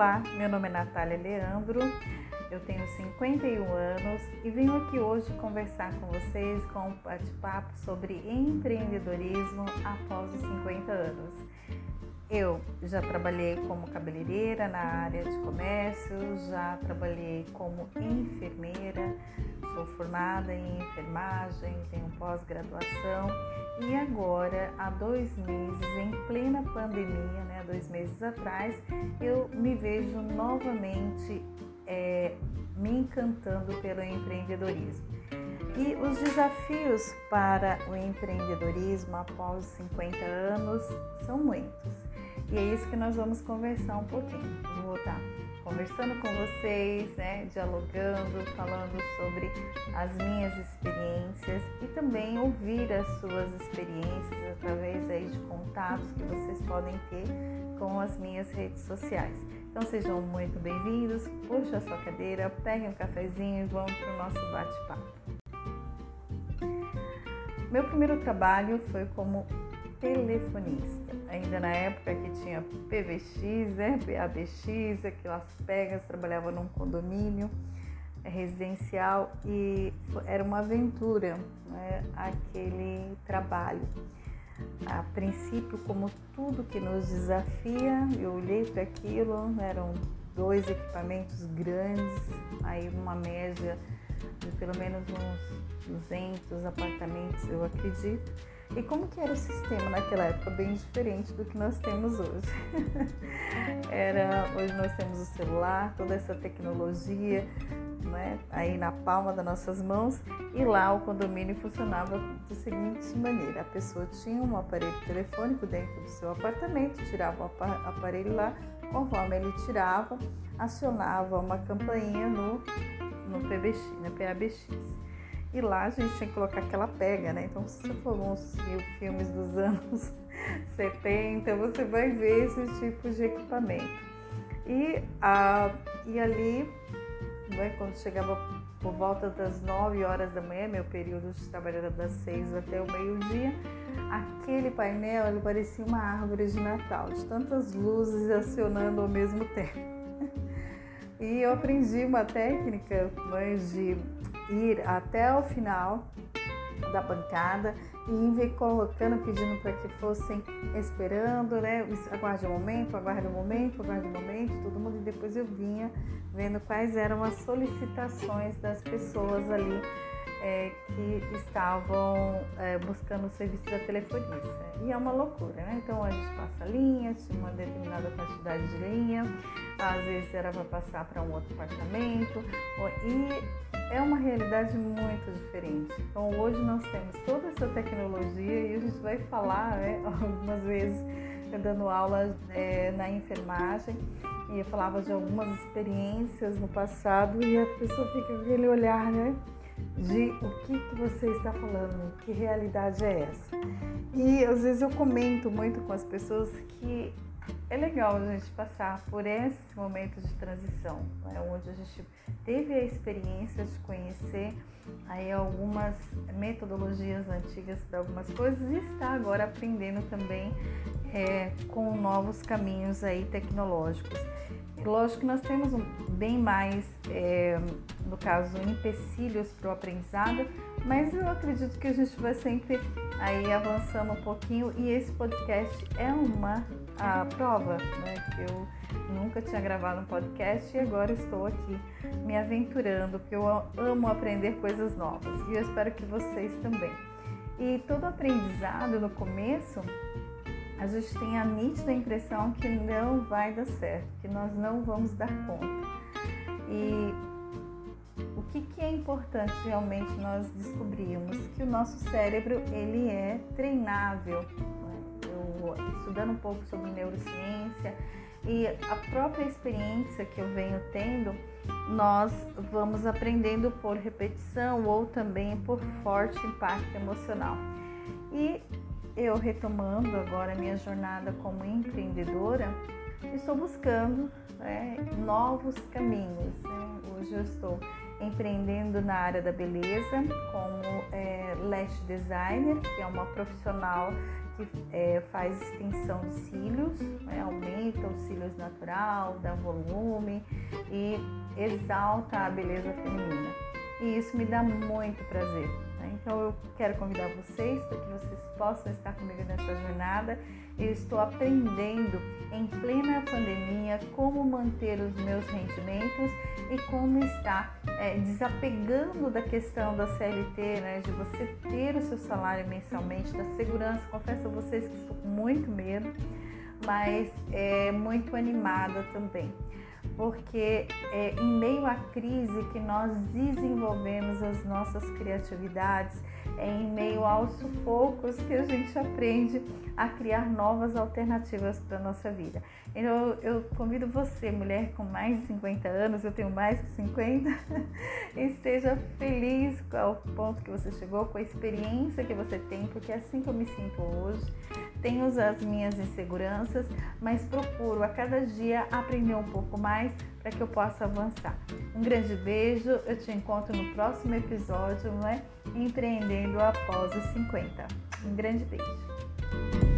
Olá, meu nome é Natália Leandro, eu tenho 51 anos e venho aqui hoje conversar com vocês com um bate-papo sobre empreendedorismo após os 50 anos. Eu já trabalhei como cabeleireira na área de comércio, já trabalhei como enfermeira, sou formada em enfermagem, tenho pós-graduação e agora, há dois meses, em plena pandemia, né, dois meses atrás, eu me vejo novamente é, me encantando pelo empreendedorismo. E os desafios para o empreendedorismo após 50 anos são muitos. E é isso que nós vamos conversar um pouquinho. Vou estar conversando com vocês, né, dialogando, falando sobre as minhas experiências e também ouvir as suas experiências através aí de contatos que vocês podem ter com as minhas redes sociais. Então sejam muito bem-vindos, puxa a sua cadeira, peguem um cafezinho e vamos para o nosso bate-papo. Meu primeiro trabalho foi como telefonista. Ainda na época que tinha PVX, né? PABX, aquelas pegas, trabalhava num condomínio residencial e era uma aventura né? aquele trabalho. A princípio, como tudo que nos desafia, eu olhei para aquilo, eram dois equipamentos grandes, aí uma média de pelo menos uns 200 apartamentos, eu acredito e como que era o sistema naquela época? Bem diferente do que nós temos hoje. era, hoje nós temos o celular, toda essa tecnologia né, aí na palma das nossas mãos e lá o condomínio funcionava da seguinte maneira: a pessoa tinha um aparelho telefônico dentro do seu apartamento, tirava o aparelho lá, conforme ele tirava, acionava uma campainha no, no PBX, no PABX. E lá a gente tinha que colocar aquela pega, né? Então, se você for uns filmes dos anos 70, você vai ver esse tipo de equipamento. E, a, e ali, né, quando chegava por volta das 9 horas da manhã, meu período de trabalho era das 6 até o meio-dia, aquele painel ele parecia uma árvore de Natal, de tantas luzes acionando ao mesmo tempo. E eu aprendi uma técnica mas de ir até o final da bancada e ir colocando, pedindo para que fossem esperando, né? Aguarde um momento, aguarde um momento, aguarde um momento, todo mundo. E depois eu vinha vendo quais eram as solicitações das pessoas ali é, que estavam é, buscando o serviço da telefonista. E é uma loucura, né? Então a gente passa linha, tinha uma determinada quantidade de linha, às vezes era para passar para um outro apartamento, e é uma realidade muito diferente. Então hoje nós temos toda essa tecnologia e a gente vai falar né, algumas vezes dando aula é, na enfermagem e eu falava de algumas experiências no passado e a pessoa fica com aquele olhar, né? de o que, que você está falando, que realidade é essa. E às vezes eu comento muito com as pessoas que é legal a gente passar por esse momento de transição, né, onde a gente teve a experiência de conhecer aí algumas metodologias antigas para algumas coisas e está agora aprendendo também é, com novos caminhos aí tecnológicos. Lógico que nós temos bem mais, é, no caso, empecilhos para o aprendizado, mas eu acredito que a gente vai sempre aí avançando um pouquinho e esse podcast é uma a prova, né? Que eu nunca tinha gravado um podcast e agora estou aqui me aventurando, porque eu amo aprender coisas novas e eu espero que vocês também. E todo aprendizado no começo a gente tem a nítida impressão que não vai dar certo, que nós não vamos dar conta. E importante realmente nós descobrirmos que o nosso cérebro ele é treinável. Né? Eu estudando um pouco sobre neurociência e a própria experiência que eu venho tendo, nós vamos aprendendo por repetição ou também por forte impacto emocional. E eu retomando agora minha jornada como empreendedora, estou buscando né, novos caminhos. Né? Hoje eu estou empreendendo na área da beleza como é, lash designer, que é uma profissional que é, faz extensão de cílios, né, aumenta os cílios natural, dá volume e exalta a beleza feminina. E isso me dá muito prazer. Então eu quero convidar vocês para que vocês possam estar comigo nessa jornada. Eu estou aprendendo em plena pandemia como manter os meus rendimentos e como estar é, desapegando da questão da CLT, né, de você ter o seu salário mensalmente, da segurança. Confesso a vocês que estou com muito medo, mas é muito animada também porque é em meio à crise que nós desenvolvemos as nossas criatividades, é em meio aos sufocos que a gente aprende a criar novas alternativas para a nossa vida. Então eu convido você, mulher com mais de 50 anos, eu tenho mais de 50, e seja feliz com o ponto que você chegou, com a experiência que você tem, porque é assim que eu me sinto hoje. Tenho as minhas inseguranças, mas procuro a cada dia aprender um pouco mais para que eu possa avançar. Um grande beijo, eu te encontro no próximo episódio, não é? Empreendendo após os 50. Um grande beijo.